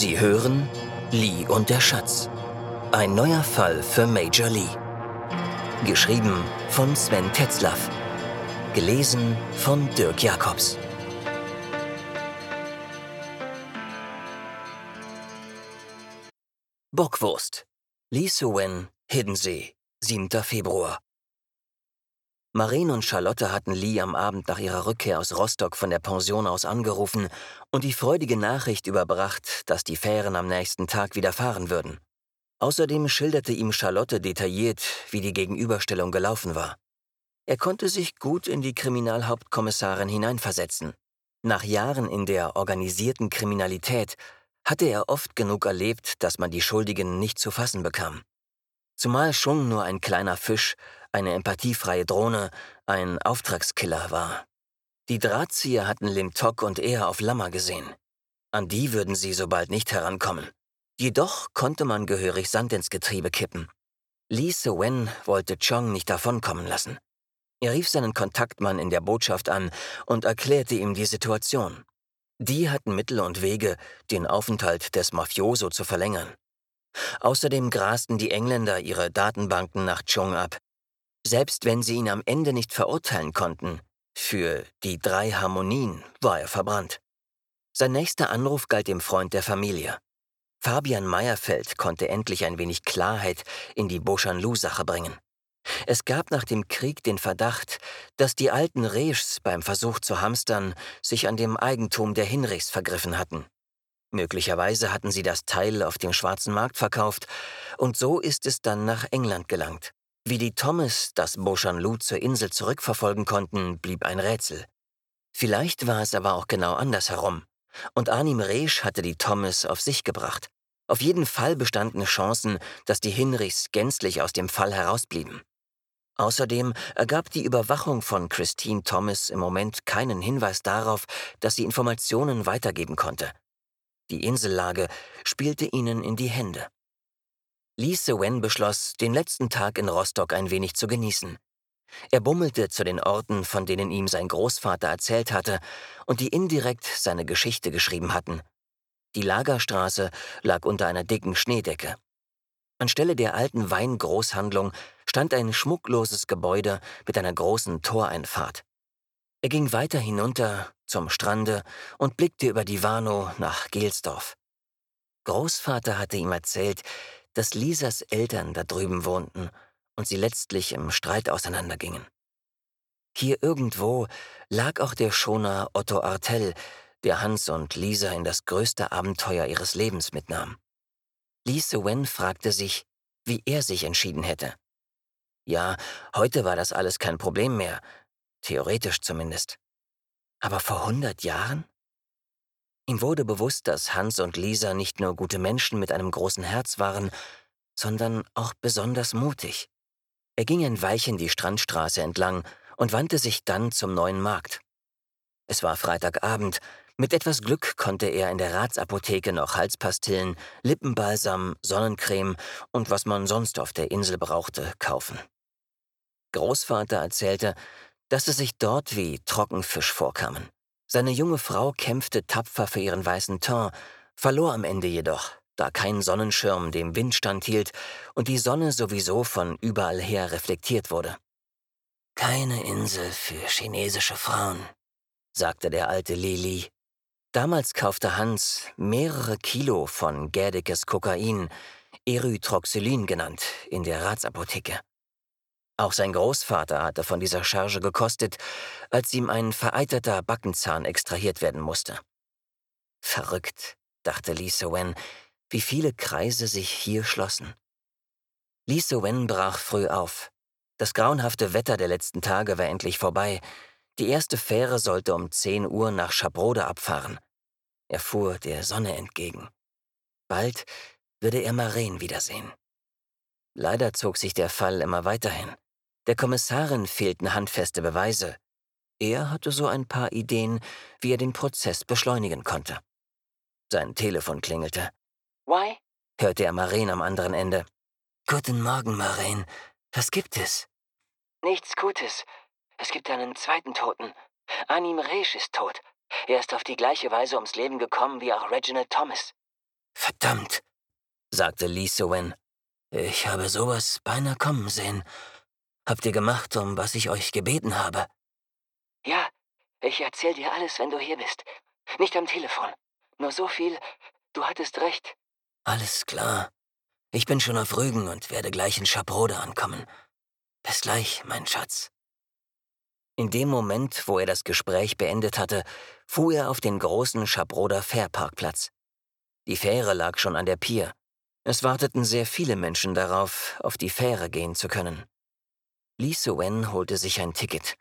Sie hören Lee und der Schatz. Ein neuer Fall für Major Lee. Geschrieben von Sven Tetzlaff. Gelesen von Dirk Jacobs. Bockwurst. Lee Suen, Hiddensee, 7. Februar. Maren und Charlotte hatten Lee am Abend nach ihrer Rückkehr aus Rostock von der Pension aus angerufen und die freudige Nachricht überbracht, dass die Fähren am nächsten Tag wieder fahren würden. Außerdem schilderte ihm Charlotte detailliert, wie die Gegenüberstellung gelaufen war. Er konnte sich gut in die Kriminalhauptkommissarin hineinversetzen. Nach Jahren in der organisierten Kriminalität hatte er oft genug erlebt, dass man die Schuldigen nicht zu fassen bekam. Zumal Chung nur ein kleiner Fisch, eine empathiefreie Drohne, ein Auftragskiller war. Die Drahtzieher hatten Lim Tok und er auf Lammer gesehen. An die würden sie so bald nicht herankommen. Jedoch konnte man gehörig Sand ins Getriebe kippen. Lee Se-wen wollte Chong nicht davonkommen lassen. Er rief seinen Kontaktmann in der Botschaft an und erklärte ihm die Situation. Die hatten Mittel und Wege, den Aufenthalt des Mafioso zu verlängern. Außerdem grasten die Engländer ihre Datenbanken nach Chung ab. Selbst wenn sie ihn am Ende nicht verurteilen konnten, für die drei Harmonien war er verbrannt. Sein nächster Anruf galt dem Freund der Familie. Fabian Meyerfeld konnte endlich ein wenig Klarheit in die Beauchamp-Lou-Sache bringen. Es gab nach dem Krieg den Verdacht, dass die alten Reschs beim Versuch zu hamstern sich an dem Eigentum der Hinrichs vergriffen hatten. Möglicherweise hatten sie das Teil auf dem schwarzen Markt verkauft, und so ist es dann nach England gelangt. Wie die Thomas das Beauchamp-Lou zur Insel zurückverfolgen konnten, blieb ein Rätsel. Vielleicht war es aber auch genau andersherum, und Arnim Resch hatte die Thomas auf sich gebracht. Auf jeden Fall bestanden Chancen, dass die Hinrichs gänzlich aus dem Fall herausblieben. Außerdem ergab die Überwachung von Christine Thomas im Moment keinen Hinweis darauf, dass sie Informationen weitergeben konnte. Die Insellage spielte ihnen in die Hände. Lee Se-wen beschloss, den letzten Tag in Rostock ein wenig zu genießen. Er bummelte zu den Orten, von denen ihm sein Großvater erzählt hatte und die indirekt seine Geschichte geschrieben hatten. Die Lagerstraße lag unter einer dicken Schneedecke. Anstelle der alten Weingroßhandlung stand ein schmuckloses Gebäude mit einer großen Toreinfahrt. Er ging weiter hinunter zum Strande und blickte über die Warnow nach Gelsdorf. Großvater hatte ihm erzählt, dass Lisas Eltern da drüben wohnten und sie letztlich im Streit auseinandergingen. Hier irgendwo lag auch der Schoner Otto Artell, der Hans und Lisa in das größte Abenteuer ihres Lebens mitnahm. Lise Wen fragte sich, wie er sich entschieden hätte. Ja, heute war das alles kein Problem mehr, theoretisch zumindest. Aber vor hundert Jahren? Ihm wurde bewusst, dass Hans und Lisa nicht nur gute Menschen mit einem großen Herz waren, sondern auch besonders mutig. Er ging ein Weilchen die Strandstraße entlang und wandte sich dann zum neuen Markt. Es war Freitagabend, mit etwas Glück konnte er in der Ratsapotheke noch Halspastillen, Lippenbalsam, Sonnencreme und was man sonst auf der Insel brauchte, kaufen. Großvater erzählte, dass es sich dort wie Trockenfisch vorkamen. Seine junge Frau kämpfte tapfer für ihren weißen Teint, verlor am Ende jedoch, da kein Sonnenschirm dem Wind standhielt und die Sonne sowieso von überall her reflektiert wurde. Keine Insel für chinesische Frauen, sagte der alte Lili. Damals kaufte Hans mehrere Kilo von Gerdekes Kokain, Erythroxylin genannt, in der Ratsapotheke. Auch sein Großvater hatte von dieser Charge gekostet, als ihm ein vereiterter Backenzahn extrahiert werden musste. Verrückt, dachte Lisa Wen, wie viele Kreise sich hier schlossen. Lisa Wen brach früh auf. Das grauenhafte Wetter der letzten Tage war endlich vorbei. Die erste Fähre sollte um 10 Uhr nach Schabrode abfahren. Er fuhr der Sonne entgegen. Bald würde er Maren wiedersehen. Leider zog sich der Fall immer weiterhin. Der Kommissarin fehlten handfeste Beweise. Er hatte so ein paar Ideen, wie er den Prozess beschleunigen konnte. Sein Telefon klingelte. Why? hörte er Maren am anderen Ende. Guten Morgen, Maren. Was gibt es? Nichts Gutes. Es gibt einen zweiten Toten. Anim Resch ist tot. Er ist auf die gleiche Weise ums Leben gekommen wie auch Reginald Thomas. Verdammt, sagte Lee Sowen. Ich habe sowas beinahe kommen sehen. Habt ihr gemacht, um was ich euch gebeten habe? Ja, ich erzähl dir alles, wenn du hier bist. Nicht am Telefon. Nur so viel, du hattest recht. Alles klar. Ich bin schon auf Rügen und werde gleich in Schabrode ankommen. Bis gleich, mein Schatz. In dem Moment, wo er das Gespräch beendet hatte, fuhr er auf den großen Schabroder Fährparkplatz. Die Fähre lag schon an der Pier. Es warteten sehr viele Menschen darauf, auf die Fähre gehen zu können. Lee Suen holte sich ein Ticket.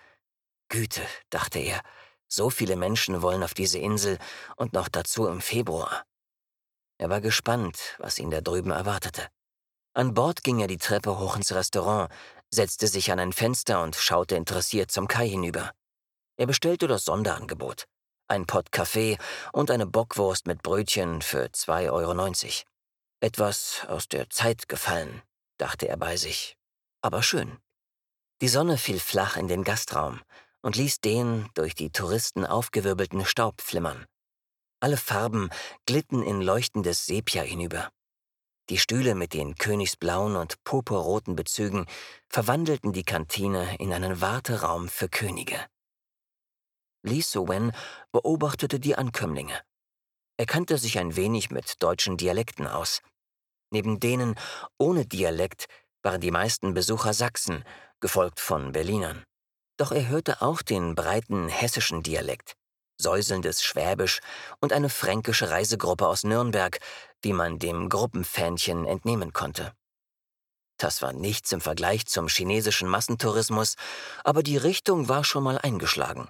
Güte, dachte er, so viele Menschen wollen auf diese Insel und noch dazu im Februar. Er war gespannt, was ihn da drüben erwartete. An Bord ging er die Treppe hoch ins Restaurant, setzte sich an ein Fenster und schaute interessiert zum Kai hinüber. Er bestellte das Sonderangebot. Ein Pott Kaffee und eine Bockwurst mit Brötchen für 2,90 Euro. Etwas aus der Zeit gefallen, dachte er bei sich. Aber schön. Die Sonne fiel flach in den Gastraum und ließ den durch die Touristen aufgewirbelten Staub flimmern. Alle Farben glitten in leuchtendes Sepia hinüber. Die Stühle mit den königsblauen und purpurroten Bezügen verwandelten die Kantine in einen Warteraum für Könige. Li Wen beobachtete die Ankömmlinge. Er kannte sich ein wenig mit deutschen Dialekten aus. Neben denen ohne Dialekt waren die meisten Besucher Sachsen, gefolgt von Berlinern. Doch er hörte auch den breiten hessischen Dialekt säuselndes Schwäbisch und eine fränkische Reisegruppe aus Nürnberg, wie man dem Gruppenfähnchen entnehmen konnte. Das war nichts im Vergleich zum chinesischen Massentourismus, aber die Richtung war schon mal eingeschlagen.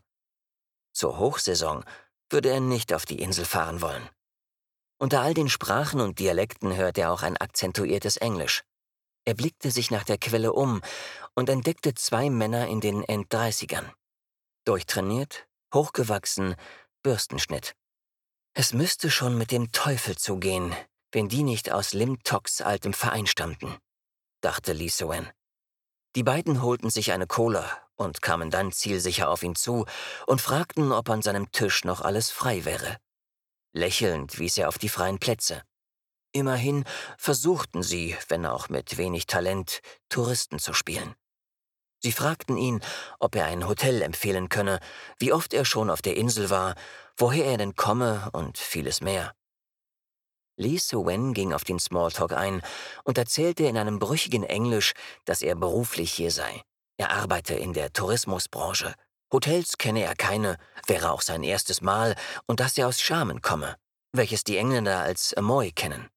Zur Hochsaison würde er nicht auf die Insel fahren wollen. Unter all den Sprachen und Dialekten hörte er auch ein akzentuiertes Englisch. Er blickte sich nach der Quelle um und entdeckte zwei Männer in den Enddreißigern. Durchtrainiert, hochgewachsen, Bürstenschnitt. Es müsste schon mit dem Teufel zugehen, wenn die nicht aus Lim Toks altem Verein stammten, dachte Lee Soen. Die beiden holten sich eine Cola und kamen dann zielsicher auf ihn zu und fragten, ob an seinem Tisch noch alles frei wäre. Lächelnd wies er auf die freien Plätze. Immerhin versuchten sie, wenn auch mit wenig Talent, Touristen zu spielen. Sie fragten ihn, ob er ein Hotel empfehlen könne, wie oft er schon auf der Insel war, woher er denn komme und vieles mehr. Lee Wen ging auf den Smalltalk ein und erzählte in einem brüchigen Englisch, dass er beruflich hier sei. Er arbeite in der Tourismusbranche. Hotels kenne er keine, wäre auch sein erstes Mal, und dass er aus Schamen komme, welches die Engländer als Amoy kennen.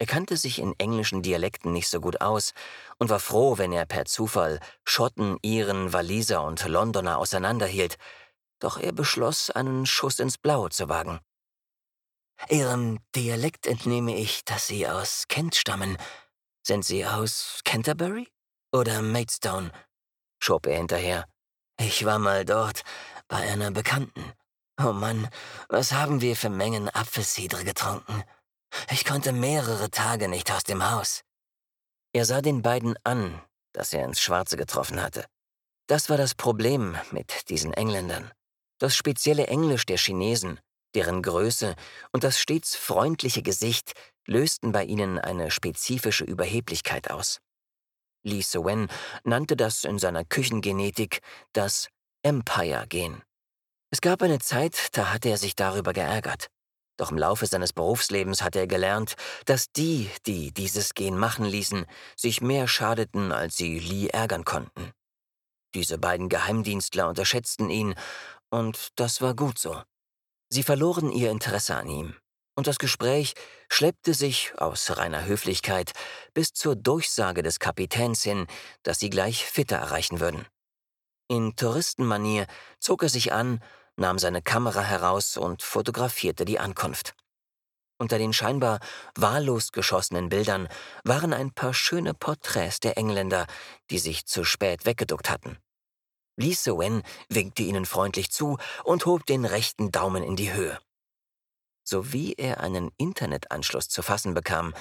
Er kannte sich in englischen Dialekten nicht so gut aus und war froh, wenn er per Zufall Schotten, Iren, Waliser und Londoner auseinanderhielt, doch er beschloss, einen Schuss ins Blaue zu wagen. Ihrem Dialekt entnehme ich, dass Sie aus Kent stammen. Sind Sie aus Canterbury oder Maidstone? schob er hinterher. Ich war mal dort bei einer Bekannten. Oh Mann, was haben wir für Mengen Apfelsidre getrunken? Ich konnte mehrere Tage nicht aus dem Haus. Er sah den beiden an, dass er ins Schwarze getroffen hatte. Das war das Problem mit diesen Engländern. Das spezielle Englisch der Chinesen, deren Größe und das stets freundliche Gesicht lösten bei ihnen eine spezifische Überheblichkeit aus. Li Sowen nannte das in seiner Küchengenetik das Empire-Gen. Es gab eine Zeit, da hatte er sich darüber geärgert. Doch im Laufe seines Berufslebens hatte er gelernt, dass die, die dieses Gen machen ließen, sich mehr schadeten, als sie Lee ärgern konnten. Diese beiden Geheimdienstler unterschätzten ihn, und das war gut so. Sie verloren ihr Interesse an ihm, und das Gespräch schleppte sich aus reiner Höflichkeit bis zur Durchsage des Kapitäns hin, dass sie gleich Fitter erreichen würden. In Touristenmanier zog er sich an nahm seine Kamera heraus und fotografierte die Ankunft. Unter den scheinbar wahllos geschossenen Bildern waren ein paar schöne Porträts der Engländer, die sich zu spät weggeduckt hatten. Lee Wen winkte ihnen freundlich zu und hob den rechten Daumen in die Höhe. Sowie er einen Internetanschluss zu fassen bekam,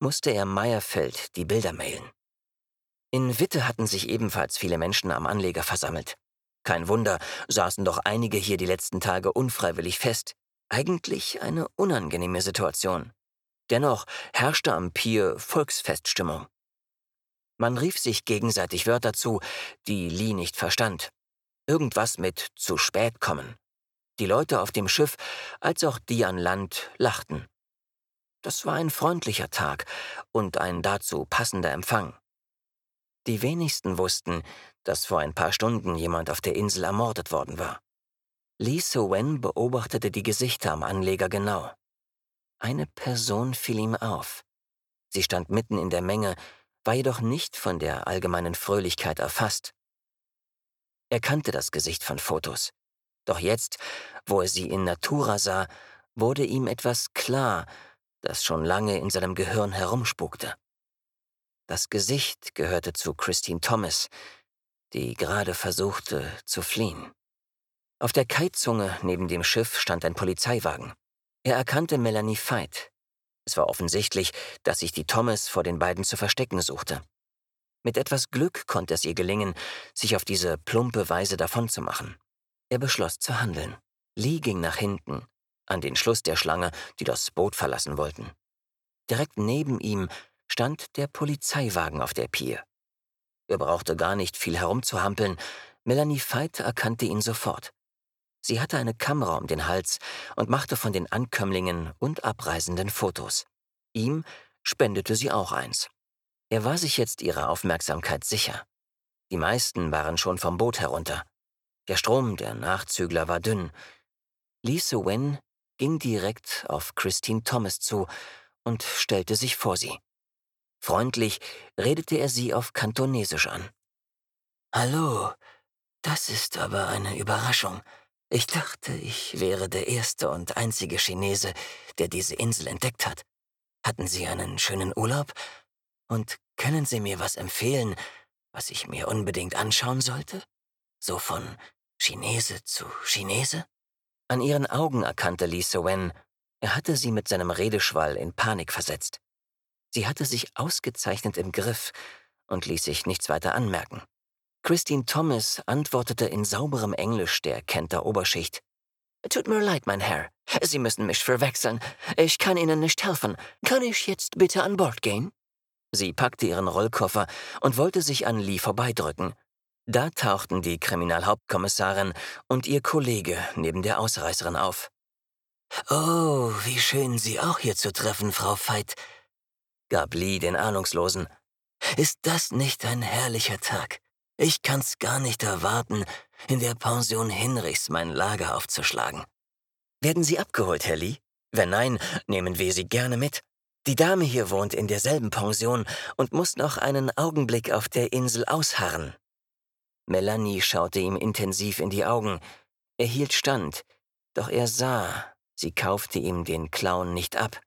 musste er Meyerfeld die Bilder mailen. In Witte hatten sich ebenfalls viele Menschen am Anleger versammelt. Kein Wunder, saßen doch einige hier die letzten Tage unfreiwillig fest. Eigentlich eine unangenehme Situation. Dennoch herrschte am Pier Volksfeststimmung. Man rief sich gegenseitig Wörter zu, die Lee nicht verstand. Irgendwas mit zu spät kommen. Die Leute auf dem Schiff als auch die an Land lachten. Das war ein freundlicher Tag und ein dazu passender Empfang. Die wenigsten wussten, dass vor ein paar Stunden jemand auf der Insel ermordet worden war. Lee So-wen beobachtete die Gesichter am Anleger genau. Eine Person fiel ihm auf. Sie stand mitten in der Menge, war jedoch nicht von der allgemeinen Fröhlichkeit erfasst. Er kannte das Gesicht von Fotos. Doch jetzt, wo er sie in Natura sah, wurde ihm etwas klar, das schon lange in seinem Gehirn herumspukte. Das Gesicht gehörte zu Christine Thomas, die gerade versuchte zu fliehen. Auf der Kaitzunge neben dem Schiff stand ein Polizeiwagen. Er erkannte Melanie Veit. Es war offensichtlich, dass sich die Thomas vor den beiden zu verstecken suchte. Mit etwas Glück konnte es ihr gelingen, sich auf diese plumpe Weise davonzumachen. Er beschloss zu handeln. Lee ging nach hinten, an den Schluss der Schlange, die das Boot verlassen wollten. Direkt neben ihm stand der Polizeiwagen auf der Pier. Er brauchte gar nicht viel herumzuhampeln. Melanie Veit erkannte ihn sofort. Sie hatte eine Kamera um den Hals und machte von den Ankömmlingen und Abreisenden Fotos. Ihm spendete sie auch eins. Er war sich jetzt ihrer Aufmerksamkeit sicher. Die meisten waren schon vom Boot herunter. Der Strom der Nachzügler war dünn. Lisa Wen ging direkt auf Christine Thomas zu und stellte sich vor sie. Freundlich redete er sie auf Kantonesisch an. Hallo, das ist aber eine Überraschung. Ich dachte, ich wäre der erste und einzige Chinese, der diese Insel entdeckt hat. Hatten Sie einen schönen Urlaub? Und können Sie mir was empfehlen, was ich mir unbedingt anschauen sollte? So von Chinese zu Chinese? An ihren Augen erkannte Li Sowen, er hatte sie mit seinem Redeschwall in Panik versetzt. Sie hatte sich ausgezeichnet im Griff und ließ sich nichts weiter anmerken. Christine Thomas antwortete in sauberem Englisch der Kenter Oberschicht. Tut mir leid, mein Herr. Sie müssen mich verwechseln. Ich kann Ihnen nicht helfen. Kann ich jetzt bitte an Bord gehen? Sie packte ihren Rollkoffer und wollte sich an Lee vorbeidrücken. Da tauchten die Kriminalhauptkommissarin und ihr Kollege neben der Ausreißerin auf. Oh, wie schön, Sie auch hier zu treffen, Frau Veit, gab Lee den Ahnungslosen. Ist das nicht ein herrlicher Tag? Ich kann's gar nicht erwarten, in der Pension Hinrichs mein Lager aufzuschlagen. Werden Sie abgeholt, Herr Lee? Wenn nein, nehmen wir Sie gerne mit. Die Dame hier wohnt in derselben Pension und muss noch einen Augenblick auf der Insel ausharren. Melanie schaute ihm intensiv in die Augen. Er hielt stand, doch er sah, sie kaufte ihm den Clown nicht ab.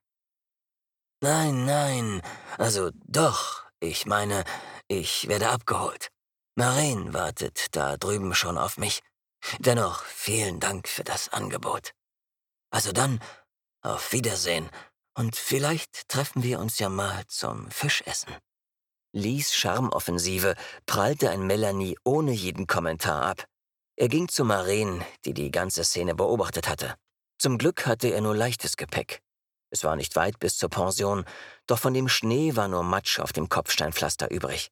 Nein, nein, also doch, ich meine, ich werde abgeholt. Maren wartet da drüben schon auf mich. Dennoch vielen Dank für das Angebot. Also dann, auf Wiedersehen, und vielleicht treffen wir uns ja mal zum Fischessen. Lees Charmoffensive prallte ein Melanie ohne jeden Kommentar ab. Er ging zu Maren, die die ganze Szene beobachtet hatte. Zum Glück hatte er nur leichtes Gepäck. Es war nicht weit bis zur Pension, doch von dem Schnee war nur Matsch auf dem Kopfsteinpflaster übrig.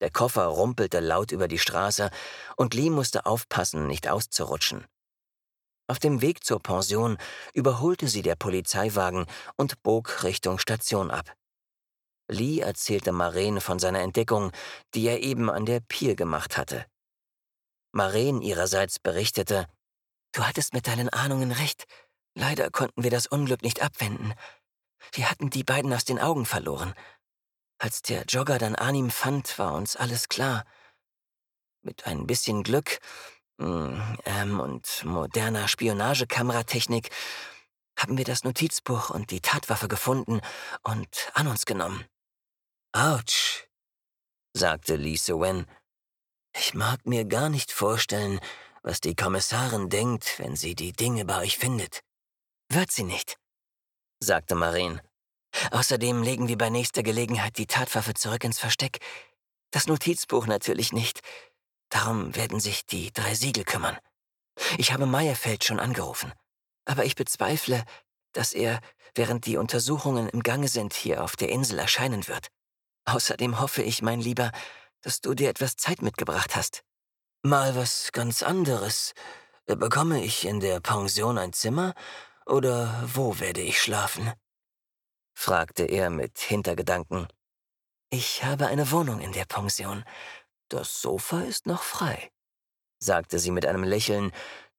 Der Koffer rumpelte laut über die Straße und Lee musste aufpassen, nicht auszurutschen. Auf dem Weg zur Pension überholte sie der Polizeiwagen und bog Richtung Station ab. Lee erzählte Maren von seiner Entdeckung, die er eben an der Pier gemacht hatte. Maren ihrerseits berichtete, Du hattest mit deinen Ahnungen recht. Leider konnten wir das Unglück nicht abwenden. Wir hatten die beiden aus den Augen verloren. Als der Jogger dann Anim fand, war uns alles klar. Mit ein bisschen Glück mm, ähm, und moderner Spionagekameratechnik haben wir das Notizbuch und die Tatwaffe gefunden und an uns genommen. Autsch, sagte Lisa Wen. Ich mag mir gar nicht vorstellen, was die Kommissarin denkt, wenn sie die Dinge bei euch findet. Wird sie nicht, sagte Marin. Außerdem legen wir bei nächster Gelegenheit die Tatwaffe zurück ins Versteck. Das Notizbuch natürlich nicht. Darum werden sich die drei Siegel kümmern. Ich habe Meyerfeld schon angerufen. Aber ich bezweifle, dass er, während die Untersuchungen im Gange sind, hier auf der Insel erscheinen wird. Außerdem hoffe ich, mein Lieber, dass du dir etwas Zeit mitgebracht hast. Mal was ganz anderes. Bekomme ich in der Pension ein Zimmer oder wo werde ich schlafen? fragte er mit Hintergedanken. Ich habe eine Wohnung in der Pension. Das Sofa ist noch frei, sagte sie mit einem Lächeln,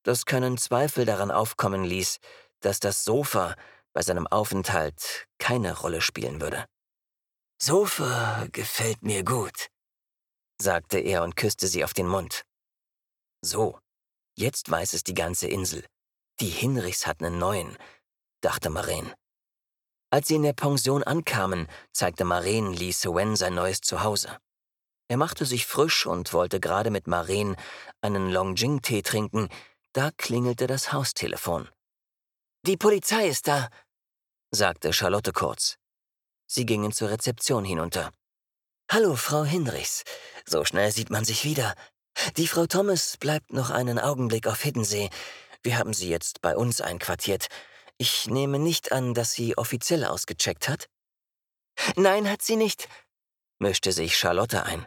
das keinen Zweifel daran aufkommen ließ, dass das Sofa bei seinem Aufenthalt keine Rolle spielen würde. Sofa gefällt mir gut, sagte er und küsste sie auf den Mund. So, jetzt weiß es die ganze Insel. Die Hinrichs hatten einen neuen, dachte Maren. Als sie in der Pension ankamen, zeigte Maren Lee Sewen sein neues Zuhause. Er machte sich frisch und wollte gerade mit Maren einen Longjing-Tee trinken, da klingelte das Haustelefon. Die Polizei ist da, sagte Charlotte kurz. Sie gingen zur Rezeption hinunter. Hallo, Frau Hinrichs. So schnell sieht man sich wieder. Die Frau Thomas bleibt noch einen Augenblick auf Hiddensee. Wir haben sie jetzt bei uns einquartiert. Ich nehme nicht an, dass sie offiziell ausgecheckt hat. Nein, hat sie nicht, mischte sich Charlotte ein.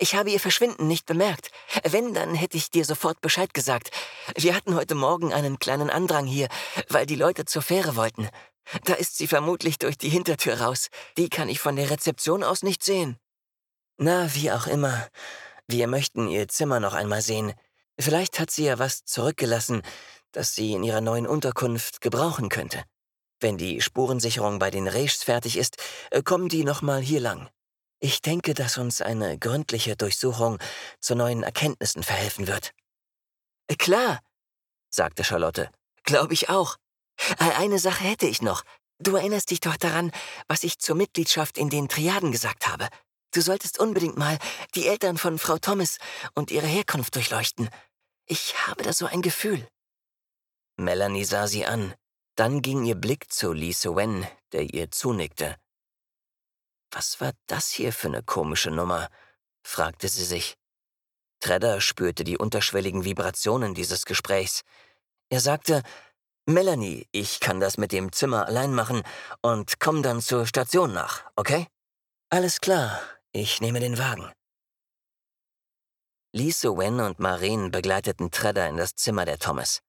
Ich habe ihr Verschwinden nicht bemerkt. Wenn, dann hätte ich dir sofort Bescheid gesagt. Wir hatten heute Morgen einen kleinen Andrang hier, weil die Leute zur Fähre wollten. Da ist sie vermutlich durch die Hintertür raus. Die kann ich von der Rezeption aus nicht sehen. Na, wie auch immer. Wir möchten ihr Zimmer noch einmal sehen. Vielleicht hat sie ja was zurückgelassen, das sie in ihrer neuen Unterkunft gebrauchen könnte. Wenn die Spurensicherung bei den Reichs fertig ist, äh, kommen die nochmal hier lang. Ich denke, dass uns eine gründliche Durchsuchung zu neuen Erkenntnissen verhelfen wird. Äh, klar, sagte Charlotte. Glaube ich auch. Äh, eine Sache hätte ich noch. Du erinnerst dich doch daran, was ich zur Mitgliedschaft in den Triaden gesagt habe. Du solltest unbedingt mal die Eltern von Frau Thomas und ihre Herkunft durchleuchten. Ich habe da so ein Gefühl. Melanie sah sie an. Dann ging ihr Blick zu Lise Wen, der ihr zunickte. Was war das hier für eine komische Nummer? fragte sie sich. Tredder spürte die unterschwelligen Vibrationen dieses Gesprächs. Er sagte, Melanie, ich kann das mit dem Zimmer allein machen und komm dann zur Station nach, okay? Alles klar, ich nehme den Wagen. Lise Wen und Maren begleiteten Tredder in das Zimmer der Thomas.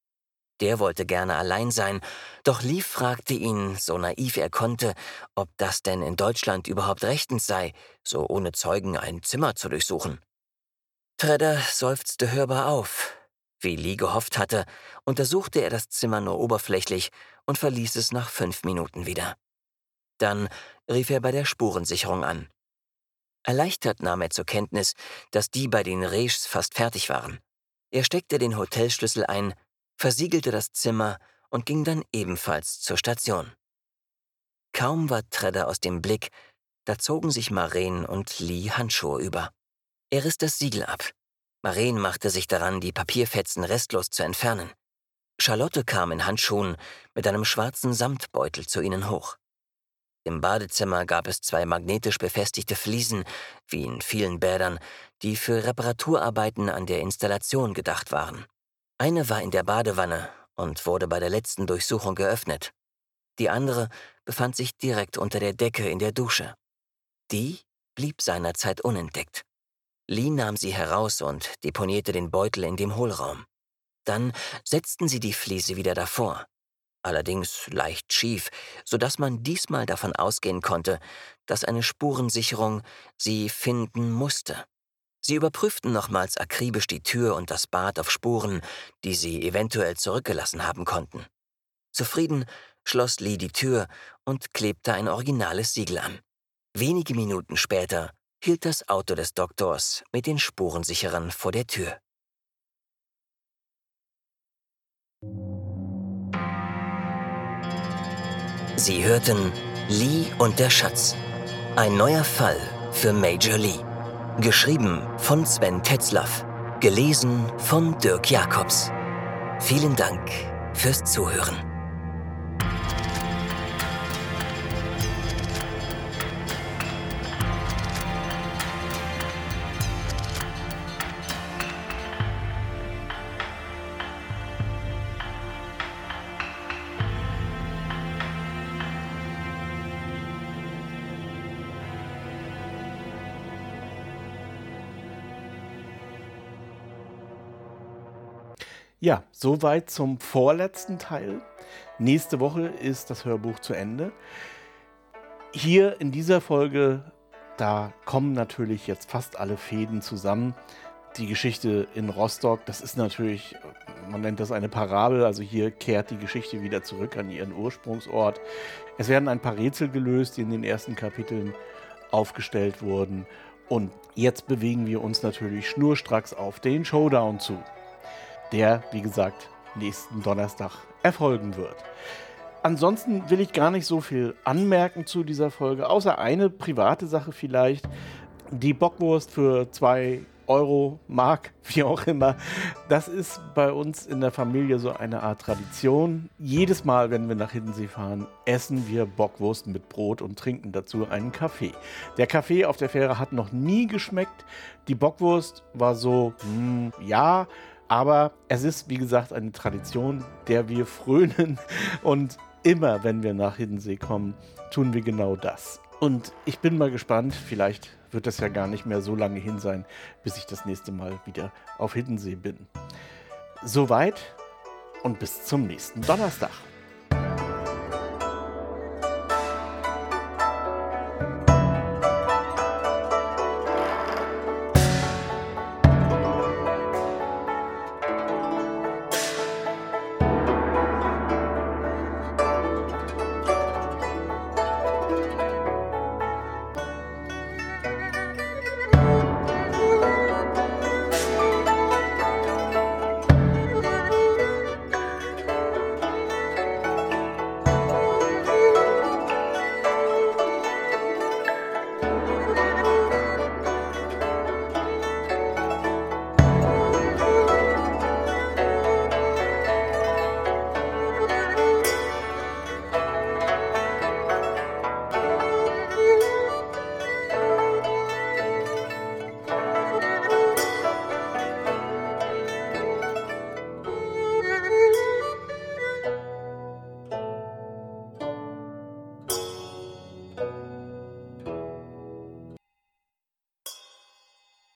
Der wollte gerne allein sein, doch Lief fragte ihn, so naiv er konnte, ob das denn in Deutschland überhaupt rechtens sei, so ohne Zeugen ein Zimmer zu durchsuchen. Tredder seufzte hörbar auf. Wie Lee gehofft hatte, untersuchte er das Zimmer nur oberflächlich und verließ es nach fünf Minuten wieder. Dann rief er bei der Spurensicherung an. Erleichtert nahm er zur Kenntnis, dass die bei den Reichs fast fertig waren. Er steckte den Hotelschlüssel ein versiegelte das Zimmer und ging dann ebenfalls zur Station. Kaum war Tredder aus dem Blick, da zogen sich Maren und Lee Handschuhe über. Er riss das Siegel ab. Maren machte sich daran, die Papierfetzen restlos zu entfernen. Charlotte kam in Handschuhen mit einem schwarzen Samtbeutel zu ihnen hoch. Im Badezimmer gab es zwei magnetisch befestigte Fliesen, wie in vielen Bädern, die für Reparaturarbeiten an der Installation gedacht waren. Eine war in der Badewanne und wurde bei der letzten Durchsuchung geöffnet. Die andere befand sich direkt unter der Decke in der Dusche. Die blieb seinerzeit unentdeckt. Lee nahm sie heraus und deponierte den Beutel in dem Hohlraum. Dann setzten sie die Fliese wieder davor. Allerdings leicht schief, so dass man diesmal davon ausgehen konnte, dass eine Spurensicherung sie finden musste. Sie überprüften nochmals akribisch die Tür und das Bad auf Spuren, die sie eventuell zurückgelassen haben konnten. Zufrieden schloss Lee die Tür und klebte ein originales Siegel an. Wenige Minuten später hielt das Auto des Doktors mit den Spurensicherern vor der Tür. Sie hörten Lee und der Schatz. Ein neuer Fall für Major Lee. Geschrieben von Sven Tetzlaff. Gelesen von Dirk Jacobs. Vielen Dank fürs Zuhören. Ja, soweit zum vorletzten Teil. Nächste Woche ist das Hörbuch zu Ende. Hier in dieser Folge, da kommen natürlich jetzt fast alle Fäden zusammen. Die Geschichte in Rostock, das ist natürlich, man nennt das eine Parabel, also hier kehrt die Geschichte wieder zurück an ihren Ursprungsort. Es werden ein paar Rätsel gelöst, die in den ersten Kapiteln aufgestellt wurden. Und jetzt bewegen wir uns natürlich schnurstracks auf den Showdown zu der, wie gesagt, nächsten Donnerstag erfolgen wird. Ansonsten will ich gar nicht so viel anmerken zu dieser Folge, außer eine private Sache vielleicht. Die Bockwurst für zwei Euro, Mark, wie auch immer. Das ist bei uns in der Familie so eine Art Tradition. Jedes Mal, wenn wir nach Hiddensee fahren, essen wir Bockwurst mit Brot und trinken dazu einen Kaffee. Der Kaffee auf der Fähre hat noch nie geschmeckt. Die Bockwurst war so, hm, ja, aber es ist, wie gesagt, eine Tradition, der wir frönen. Und immer, wenn wir nach Hiddensee kommen, tun wir genau das. Und ich bin mal gespannt, vielleicht wird das ja gar nicht mehr so lange hin sein, bis ich das nächste Mal wieder auf Hiddensee bin. Soweit und bis zum nächsten Donnerstag.